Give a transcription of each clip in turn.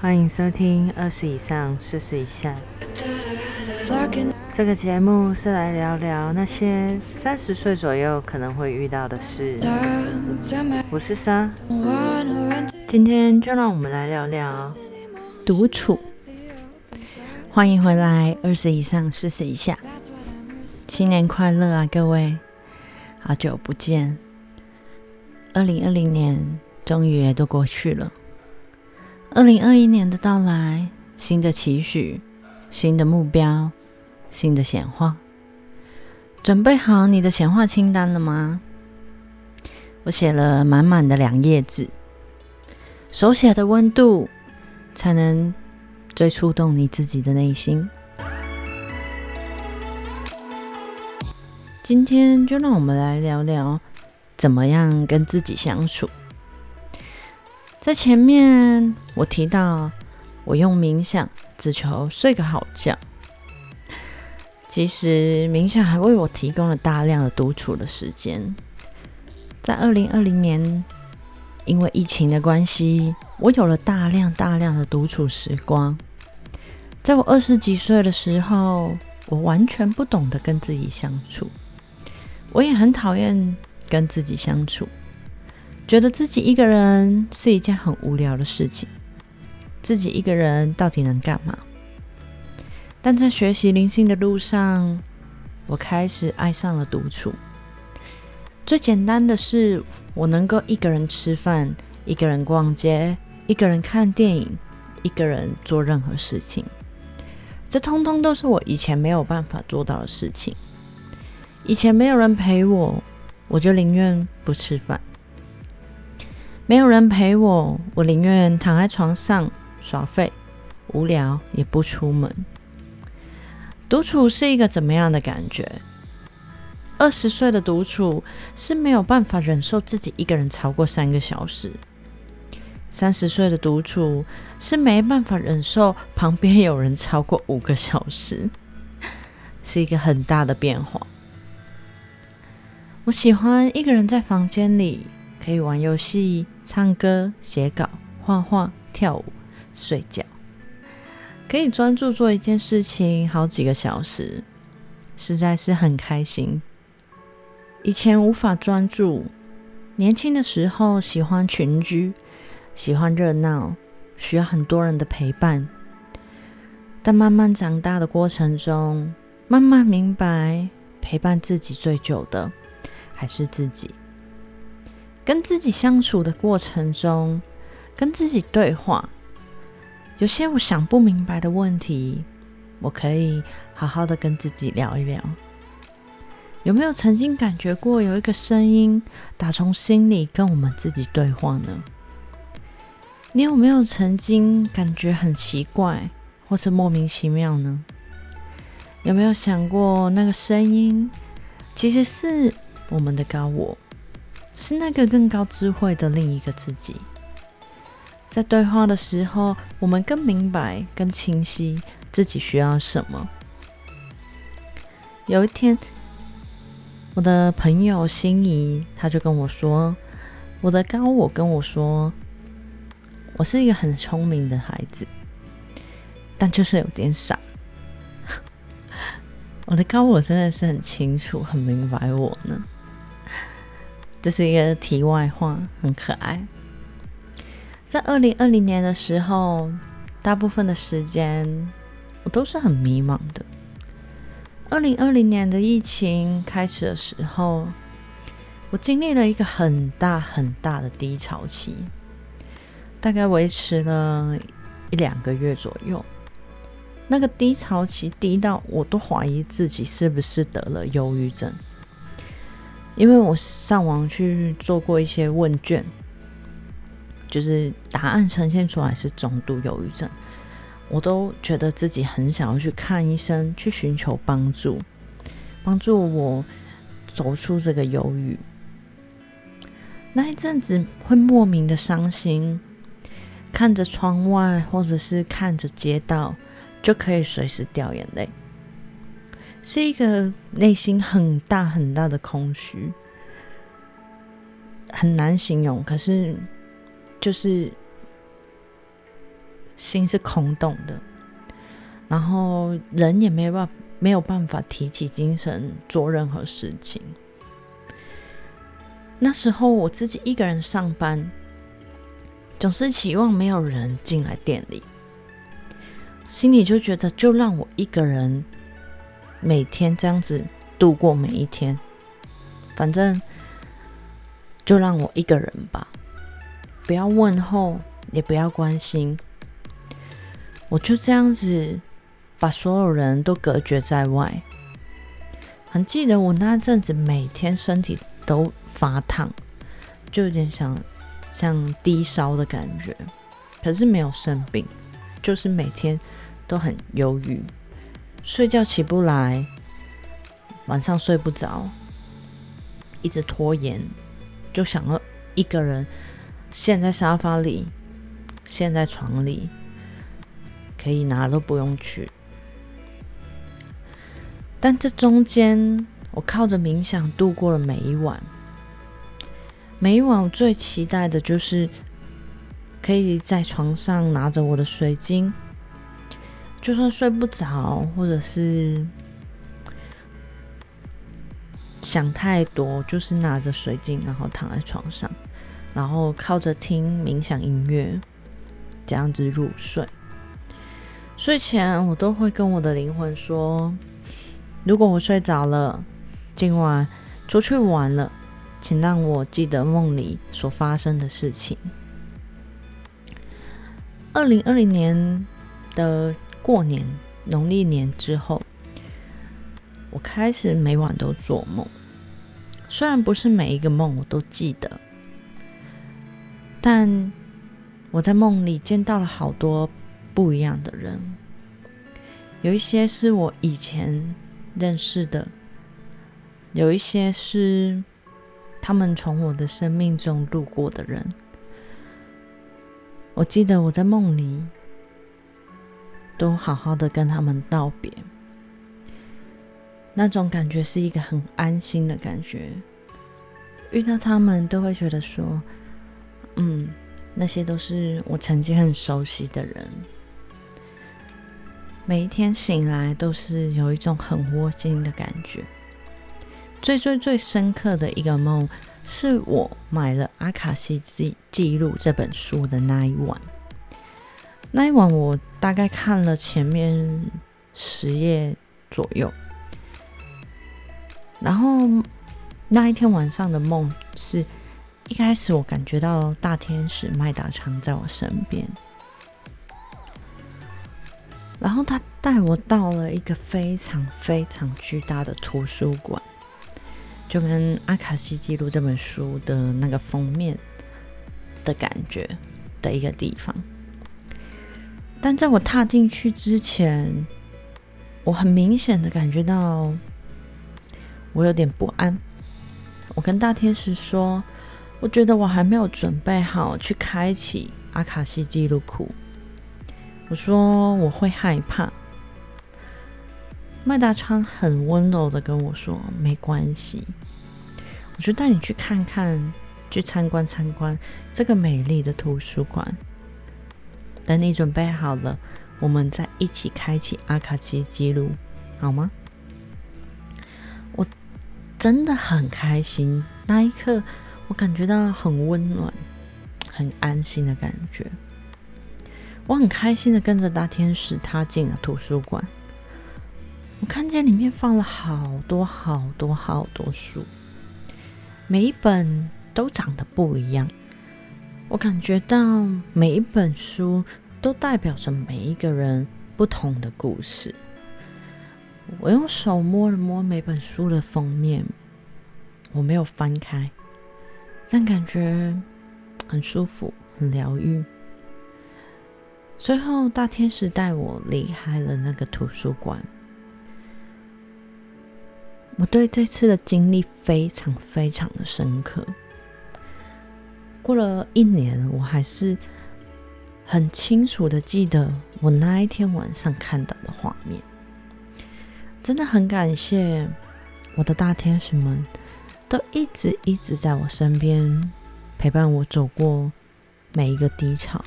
欢迎收听二十以上，四十以下。这个节目是来聊聊那些三十岁左右可能会遇到的事。我是莎，今天就让我们来聊聊独处。欢迎回来，二十以上，四十以下。新年快乐啊，各位！好久不见，二零二零年终于也都过去了。二零二一年的到来，新的期许，新的目标，新的显化，准备好你的显化清单了吗？我写了满满的两页纸，手写的温度，才能最触动你自己的内心。今天就让我们来聊聊，怎么样跟自己相处。在前面我提到，我用冥想只求睡个好觉。其实冥想还为我提供了大量的独处的时间。在二零二零年，因为疫情的关系，我有了大量大量的独处时光。在我二十几岁的时候，我完全不懂得跟自己相处，我也很讨厌跟自己相处。觉得自己一个人是一件很无聊的事情，自己一个人到底能干嘛？但在学习灵性的路上，我开始爱上了独处。最简单的是，我能够一个人吃饭，一个人逛街，一个人看电影，一个人做任何事情。这通通都是我以前没有办法做到的事情。以前没有人陪我，我就宁愿不吃饭。没有人陪我，我宁愿躺在床上耍废，无聊也不出门。独处是一个怎么样的感觉？二十岁的独处是没有办法忍受自己一个人超过三个小时；三十岁的独处是没办法忍受旁边有人超过五个小时，是一个很大的变化。我喜欢一个人在房间里。可以玩游戏、唱歌、写稿、画画、跳舞、睡觉，可以专注做一件事情好几个小时，实在是很开心。以前无法专注，年轻的时候喜欢群居，喜欢热闹，需要很多人的陪伴。但慢慢长大的过程中，慢慢明白，陪伴自己最久的还是自己。跟自己相处的过程中，跟自己对话，有些我想不明白的问题，我可以好好的跟自己聊一聊。有没有曾经感觉过有一个声音打从心里跟我们自己对话呢？你有没有曾经感觉很奇怪，或是莫名其妙呢？有没有想过那个声音其实是我们的高我？是那个更高智慧的另一个自己，在对话的时候，我们更明白、更清晰自己需要什么。有一天，我的朋友心仪，他就跟我说：“我的高我跟我说，我是一个很聪明的孩子，但就是有点傻。”我的高我真的是很清楚、很明白我呢。这是一个题外话，很可爱。在二零二零年的时候，大部分的时间我都是很迷茫的。二零二零年的疫情开始的时候，我经历了一个很大很大的低潮期，大概维持了一两个月左右。那个低潮期低到我都怀疑自己是不是得了忧郁症。因为我上网去做过一些问卷，就是答案呈现出来是中度忧郁症，我都觉得自己很想要去看医生，去寻求帮助，帮助我走出这个忧郁。那一阵子会莫名的伤心，看着窗外或者是看着街道，就可以随时掉眼泪。是一个内心很大很大的空虚，很难形容。可是，就是心是空洞的，然后人也没有办没有办法提起精神做任何事情。那时候我自己一个人上班，总是期望没有人进来店里，心里就觉得就让我一个人每天这样子度过每一天，反正就让我一个人吧，不要问候，也不要关心，我就这样子把所有人都隔绝在外。很记得我那阵子每天身体都。发烫，就有点像像低烧的感觉，可是没有生病，就是每天都很忧郁，睡觉起不来，晚上睡不着，一直拖延，就想要一个人陷在沙发里，陷在床里，可以哪都不用去。但这中间，我靠着冥想度过了每一晚。每一晚我最期待的就是可以在床上拿着我的水晶，就算睡不着，或者是想太多，就是拿着水晶，然后躺在床上，然后靠着听冥想音乐，这样子入睡。睡前我都会跟我的灵魂说：“如果我睡着了，今晚出去玩了。”请让我记得梦里所发生的事情。二零二零年的过年农历年之后，我开始每晚都做梦。虽然不是每一个梦我都记得，但我在梦里见到了好多不一样的人。有一些是我以前认识的，有一些是。他们从我的生命中路过的人，我记得我在梦里都好好的跟他们道别，那种感觉是一个很安心的感觉。遇到他们都会觉得说，嗯，那些都是我曾经很熟悉的人。每一天醒来都是有一种很窝心的感觉。最最最深刻的一个梦，是我买了《阿卡西记记录》这本书的那一晚。那一晚，我大概看了前面十页左右。然后那一天晚上的梦，是一开始我感觉到大天使麦达昌在我身边，然后他带我到了一个非常非常巨大的图书馆。就跟《阿卡西记录》这本书的那个封面的感觉的一个地方，但在我踏进去之前，我很明显的感觉到我有点不安。我跟大天使说，我觉得我还没有准备好去开启阿卡西记录库。我说我会害怕。麦达昌很温柔的跟我说：“没关系，我就带你去看看，去参观参观这个美丽的图书馆。等你准备好了，我们再一起开启阿卡奇记录，好吗？”我真的很开心，那一刻我感觉到很温暖、很安心的感觉。我很开心的跟着大天使踏进了图书馆。我看见里面放了好多好多好多书，每一本都长得不一样。我感觉到每一本书都代表着每一个人不同的故事。我用手摸了摸每本书的封面，我没有翻开，但感觉很舒服，很疗愈。最后，大天使带我离开了那个图书馆。我对这次的经历非常非常的深刻。过了一年，我还是很清楚的记得我那一天晚上看到的画面。真的很感谢我的大天使们，都一直一直在我身边陪伴我走过每一个低潮，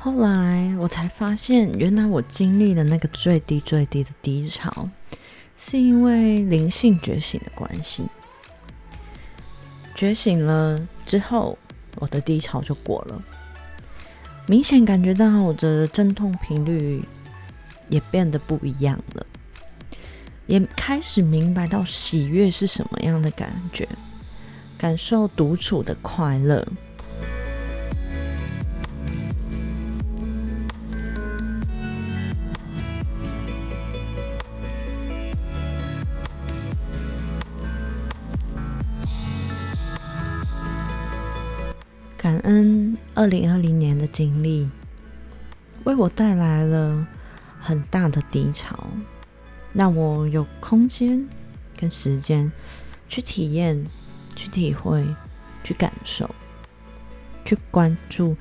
后来我才发现，原来我经历了那个最低最低的低潮，是因为灵性觉醒的关系。觉醒了之后，我的低潮就过了，明显感觉到我的阵痛频率也变得不一样了，也开始明白到喜悦是什么样的感觉，感受独处的快乐。感恩二零二零年的经历，为我带来了很大的低潮，让我有空间跟时间去体验、去体会、去感受、去关注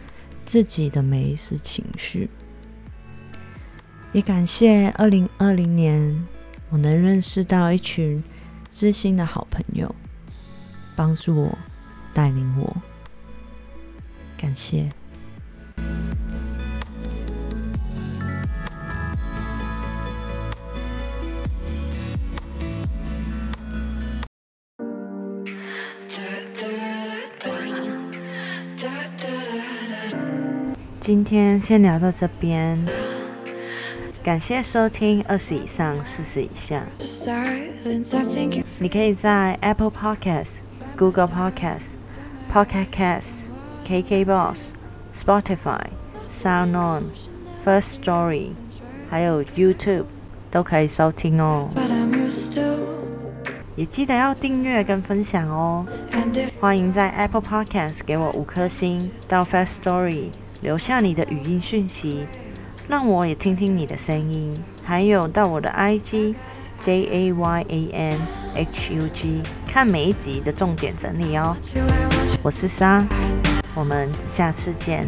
自己的每一丝情绪。也感谢二零二零年，我能认识到一群知心的好朋友，帮助我、带领我。感谢。今天先聊到这边，感谢收听二十以上四十以下。你可以在 Apple Podcast、Google Podcast、Pocket Cast。KKBox、Spotify、SoundOn、First Story，还有 YouTube 都可以收听哦。也记得要订阅跟分享哦。欢迎在 Apple Podcast 给我五颗星，到 First Story 留下你的语音讯息，让我也听听你的声音。还有到我的 IG J A Y A N H U G 看每一集的重点整理哦。我是莎。我们下次见。